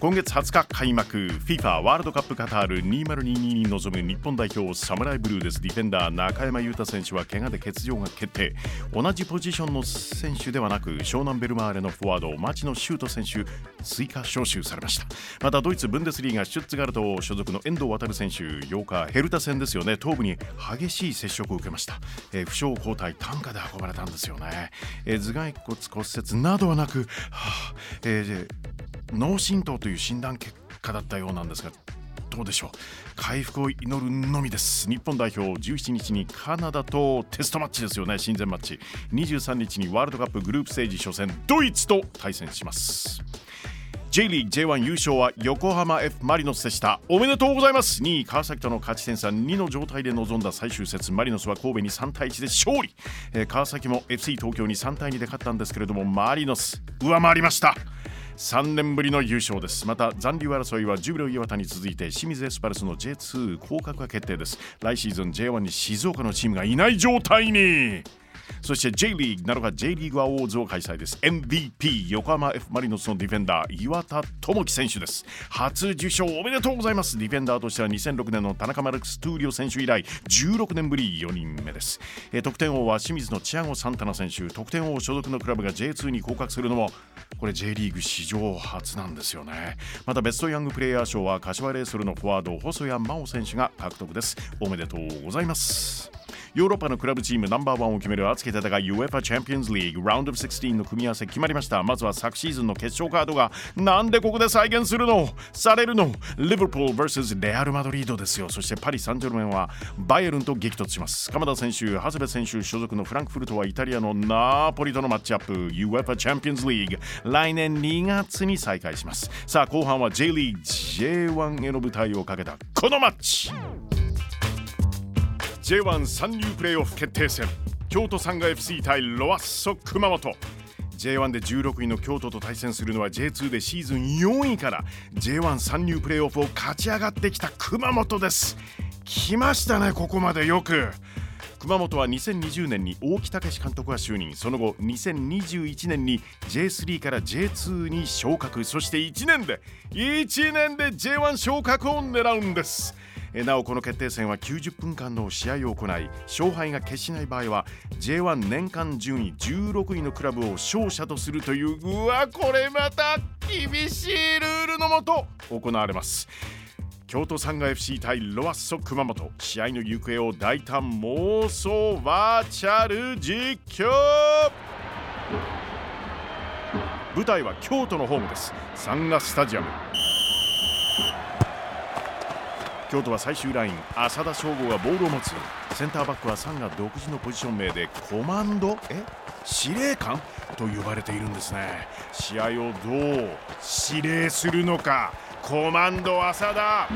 今月20日開幕 FIFA ワールドカップカタール2022に臨む日本代表サムライブルーです。ディフェンダー中山雄太選手は怪我で欠場が決定。同じポジションの選手ではなく湘南ベルマーレのフォワード町野修斗選手追加招集されました。またドイツブンデスリーガシュッツガルト所属の遠藤航選手8日ヘルタ戦ですよね。頭部に激しい接触を受けました、えー、負傷交代担架で運ばれたんですよね、えー、頭蓋骨骨折などはなく、はあえー脳震盪といういう診断結果だったようなんですがどうでしょう？回復を祈るのみです。日本代表17日にカナダとテストマッチですよね。親善マッチ。23日にワールドカップグループステージ初戦ドイツと対戦します。J リーグ J1 優勝は横浜 F マリノスでした。おめでとうございます。2位川崎との勝ち点差2の状態で臨んだ最終節。マリノスは神戸に3対1で勝利、えー、川崎も FC 東京に3対2で勝ったんですけれどもマリノス上回りました。3年ぶりの優勝です。また残留争いはジュビロ磐田に続いて清水エスパルスの J2 降格が決定です。来シーズン J1 に静岡のチームがいない状態に。そして J リーグ7日 J リーグアウォーズを開催です。MVP 横浜 F マリノスのディフェンダー岩田智樹選手です。初受賞おめでとうございます。ディフェンダーとしては2006年の田中マルクス・トゥーリオ選手以来16年ぶり4人目です、え得点王は清水のチアゴ・サンタナ選手。得点王所属のクラブが J2 に降格するのもこれ J リーグ史上初なんですよね。またベストヤングプレイヤー賞は柏レイソルのフォワード細谷真央選手が獲得です。おめでとうございます。ヨーロッパのクラブチームナンバーワンを決める熱き戦い UEFA チャンピオンズリーグラウンドオブ16の組み合わせ決まりました。まずは昨シーズンの決勝カードがなんでここで再現するの？されるの？リバプール vs レアル・マドリードですよ。そしてパリ・サンジェルメンはバイエルンと激突します。鎌田選手長谷部選手所属のフランクフルトはイタリアのナポリとのマッチアップ。UEFA チャンピオンズリーグ来年2月に再開します。さあ後半は J リーグ J1 への舞台をかけたこのマッチ。J1 参入プレーオフ決定戦。京都サンガ FC 対ロアッソ熊本。J1 で16位の京都と対戦するのは J2 でシーズン4位から J1 参入プレーオフを勝ち上がってきた熊本です。来ましたねここまでよく。熊本は2020年に大木武監督が就任。その後2021年に J3 から J2 に昇格。そして1年で1年で J1 昇格を狙うんです。なおこの決定戦は90分間の試合を行い勝敗が決しない場合は J1 年間順位16位のクラブを勝者とするといううわこれまた厳しいルールのもと行われます。京都サンガ FC 対ロアッソ熊本。試合の行方を大胆妄想バーチャル実況。舞台は京都のホームです。サンガスタジアム。京都は最終ライン。浅田翔吾がボールを持つ。センターバックはサンが独自のポジション名でコマンド？え？司令官？と呼ばれているんですね。試合をどう指令するのか？コマンド浅田。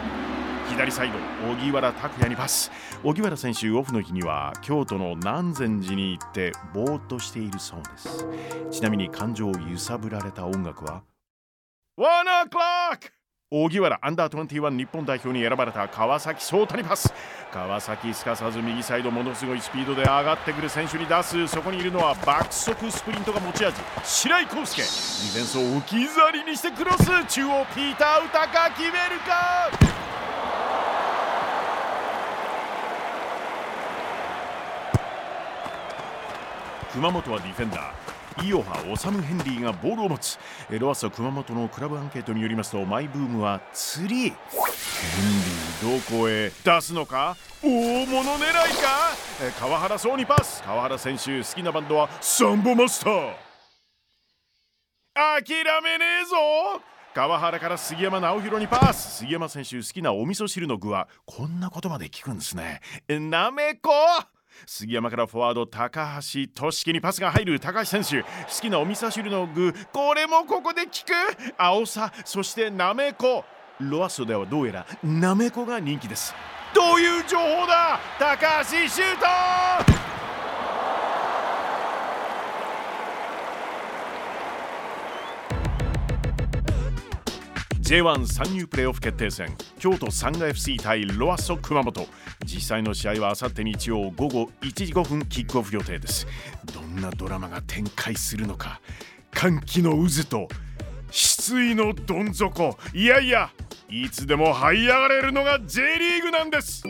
左サイド荻原拓也にパス。荻原選手オフの日には京都の南禅寺に行ってぼーっとしているそうです。ちなみに感情を揺さぶられた音楽は？1 o'clock! 荻原アンダー21日本代表に選ばれた川崎壮太にパス。川崎すかさず右サイドものすごいスピードで上がってくる選手に出す。そこにいるのは爆速スプリントが持ち味白井康介。ディフェンスを置き去りにしてクロス。中央ピーター・ウタカ決めるか？熊本はディフェンダー。イオハ・オサム・ヘンリーがボールを持つ。ロアッソ熊本のクラブアンケートによりますとマイブームは釣り。ヘンリーどこへ出すのか？大物狙いか？川原そうにパス。川原選手好きなバンドはサンボマスター。諦めねえぞ！川原から杉山直弘にパス。杉山選手好きなお味噌汁の具はこんなことまで聞くんですね。なめこ！杉山からフォワード高橋俊樹にパスが入る高橋選手。好きなお味噌汁の具。これもここで効く。青さそしてなめこロアッソではどうやらなめこが人気です。どういう情報だ！高橋シュート！J1 参入プレーオフ決定戦京都サンガ FC 対ロアソ熊本。実際の試合はあさって日曜午後1時5分キックオフ予定です。どんなドラマが展開するのか。歓喜の渦と失意のどん底。いやいやいつでも這い上がれるのが J リーグなんです。